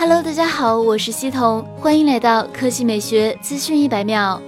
Hello，大家好，我是西彤，欢迎来到科技美学资讯一百秒。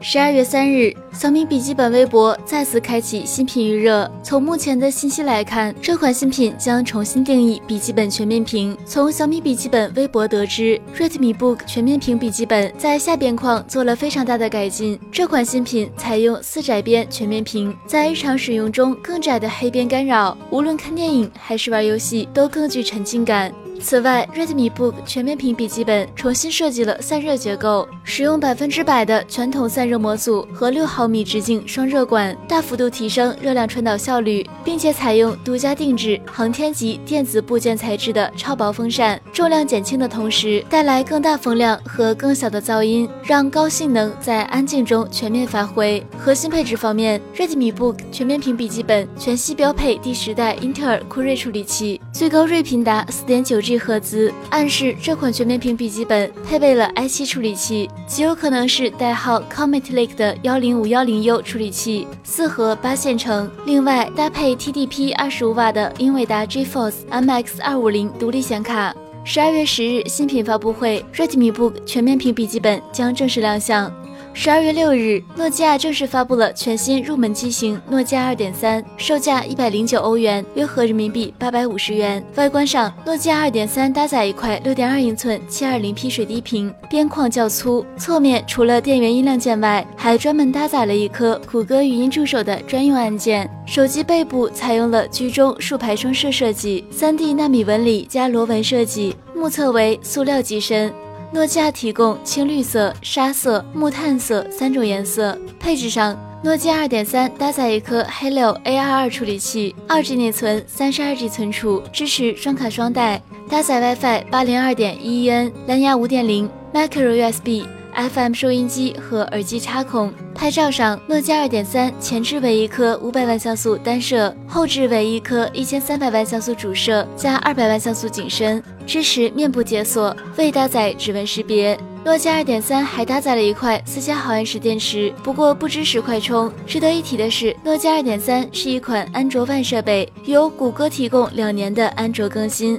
十二月三日，小米笔记本微博再次开启新品预热。从目前的信息来看，这款新品将重新定义笔记本全面屏。从小米笔记本微博得知，Redmi Book 全面屏笔记本在下边框做了非常大的改进。这款新品采用四窄边全面屏，在日常使用中更窄的黑边干扰，无论看电影还是玩游戏都更具沉浸感。此外，Redmi Book 全面屏笔记本重新设计了散热结构，使用百分之百的全铜散热模组和六毫米直径双热管，大幅度提升热量传导效率，并且采用独家定制航天级电子部件材质的超薄风扇，重量减轻的同时带来更大风量和更小的噪音，让高性能在安静中全面发挥。核心配置方面，Redmi Book 全面屏笔记本全系标配第十代英特尔酷睿处理器，最高睿频达四点九。G 赫兹暗示这款全面屏笔记本配备了 i7 处理器，极有可能是代号 Comet Lake 的幺零五幺零 U 处理器，四核八线程。另外搭配 TDP 二十五瓦的英伟达 GeForce MX 二五零独立显卡。十二月十日新品发布会，Redmi Book 全面屏笔记本将正式亮相。十二月六日，诺基亚正式发布了全新入门机型诺基亚二点三，售价一百零九欧元，约合人民币八百五十元。外观上，诺基亚二点三搭载一块六点二英寸七二零 P 水滴屏，边框较粗。侧面除了电源音量键外，还专门搭载了一颗谷歌语音助手的专用按键。手机背部采用了居中竖排双摄设计，三 D 纳米纹理加螺纹设计，目测为塑料机身。诺基亚提供青绿色、沙色、木炭色三种颜色。配置上，诺基亚二点三搭载一颗 Helio A 二二处理器，二 G 内存，三十二 G 存储，支持双卡双待，搭载 WiFi 八零二点一一 n，蓝牙五点零，Micro USB。FM 收音机和耳机插孔。拍照上，诺基亚2.3前置为一颗500万像素单摄，后置为一颗1300万像素主摄加200万像素景深，支持面部解锁，未搭载指纹识别。诺基亚2.3还搭载了一块4千毫安时电池，不过不支持快充。值得一提的是，诺基亚2.3是一款安卓万设备，由谷歌提供两年的安卓更新。